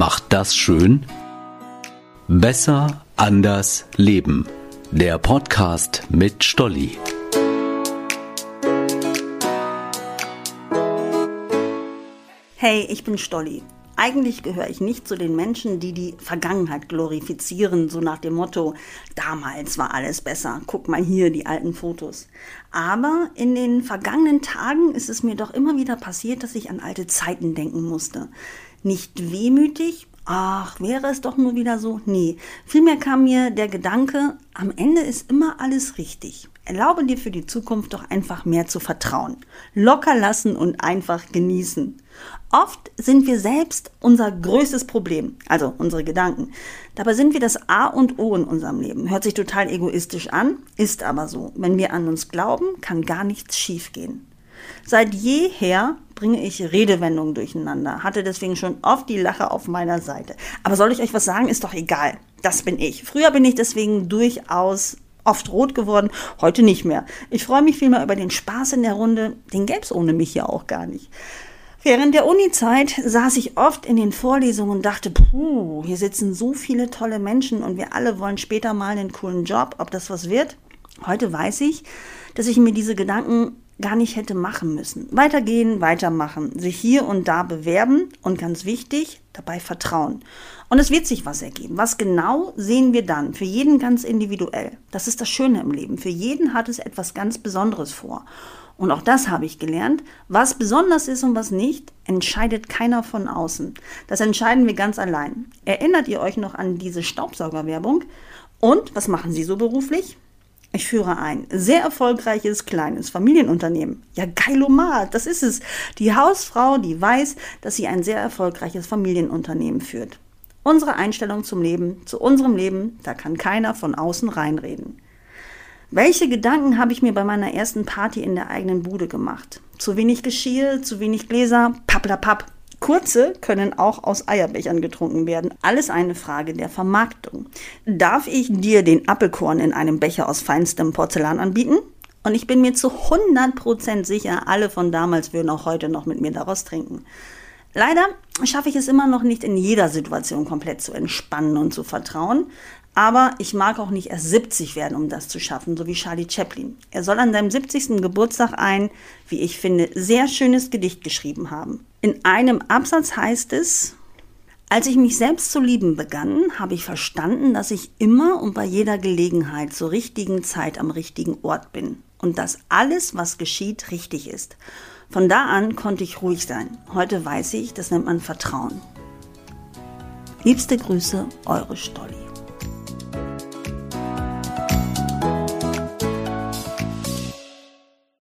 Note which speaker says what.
Speaker 1: macht das schön? Besser, anders, leben. Der Podcast mit Stolli.
Speaker 2: Hey, ich bin Stolli. Eigentlich gehöre ich nicht zu den Menschen, die die Vergangenheit glorifizieren, so nach dem Motto, damals war alles besser, guck mal hier die alten Fotos. Aber in den vergangenen Tagen ist es mir doch immer wieder passiert, dass ich an alte Zeiten denken musste. Nicht wehmütig, ach, wäre es doch nur wieder so? Nee, vielmehr kam mir der Gedanke, am Ende ist immer alles richtig. Erlaube dir für die Zukunft doch einfach mehr zu vertrauen. Locker lassen und einfach genießen. Oft sind wir selbst unser größtes Problem, also unsere Gedanken. Dabei sind wir das A und O in unserem Leben. Hört sich total egoistisch an, ist aber so. Wenn wir an uns glauben, kann gar nichts schiefgehen. Seit jeher bringe ich Redewendungen durcheinander, hatte deswegen schon oft die Lache auf meiner Seite. Aber soll ich euch was sagen, ist doch egal. Das bin ich. Früher bin ich deswegen durchaus oft rot geworden, heute nicht mehr. Ich freue mich vielmehr über den Spaß in der Runde, den gäb's ohne mich ja auch gar nicht. Während der Uni-Zeit saß ich oft in den Vorlesungen und dachte, puh, hier sitzen so viele tolle Menschen und wir alle wollen später mal einen coolen Job, ob das was wird. Heute weiß ich, dass ich mir diese Gedanken gar nicht hätte machen müssen. Weitergehen, weitermachen, sich hier und da bewerben und ganz wichtig, dabei vertrauen. Und es wird sich was ergeben. Was genau sehen wir dann? Für jeden ganz individuell. Das ist das Schöne im Leben. Für jeden hat es etwas ganz Besonderes vor. Und auch das habe ich gelernt. Was besonders ist und was nicht, entscheidet keiner von außen. Das entscheiden wir ganz allein. Erinnert ihr euch noch an diese Staubsaugerwerbung? Und was machen Sie so beruflich? Ich führe ein sehr erfolgreiches kleines Familienunternehmen. Ja, geilomat, das ist es. Die Hausfrau, die weiß, dass sie ein sehr erfolgreiches Familienunternehmen führt. Unsere Einstellung zum Leben, zu unserem Leben, da kann keiner von außen reinreden. Welche Gedanken habe ich mir bei meiner ersten Party in der eigenen Bude gemacht? Zu wenig Geschirr, zu wenig Gläser, papp. Kurze können auch aus Eierbechern getrunken werden. Alles eine Frage der Vermarktung. Darf ich dir den Apfelkorn in einem Becher aus feinstem Porzellan anbieten? Und ich bin mir zu 100% sicher, alle von damals würden auch heute noch mit mir daraus trinken. Leider schaffe ich es immer noch nicht in jeder Situation komplett zu entspannen und zu vertrauen. Aber ich mag auch nicht erst 70 werden, um das zu schaffen, so wie Charlie Chaplin. Er soll an seinem 70. Geburtstag ein, wie ich finde, sehr schönes Gedicht geschrieben haben. In einem Absatz heißt es, als ich mich selbst zu lieben begann, habe ich verstanden, dass ich immer und bei jeder Gelegenheit zur richtigen Zeit am richtigen Ort bin und dass alles, was geschieht, richtig ist. Von da an konnte ich ruhig sein. Heute weiß ich, das nennt man Vertrauen. Liebste Grüße, eure Stolli.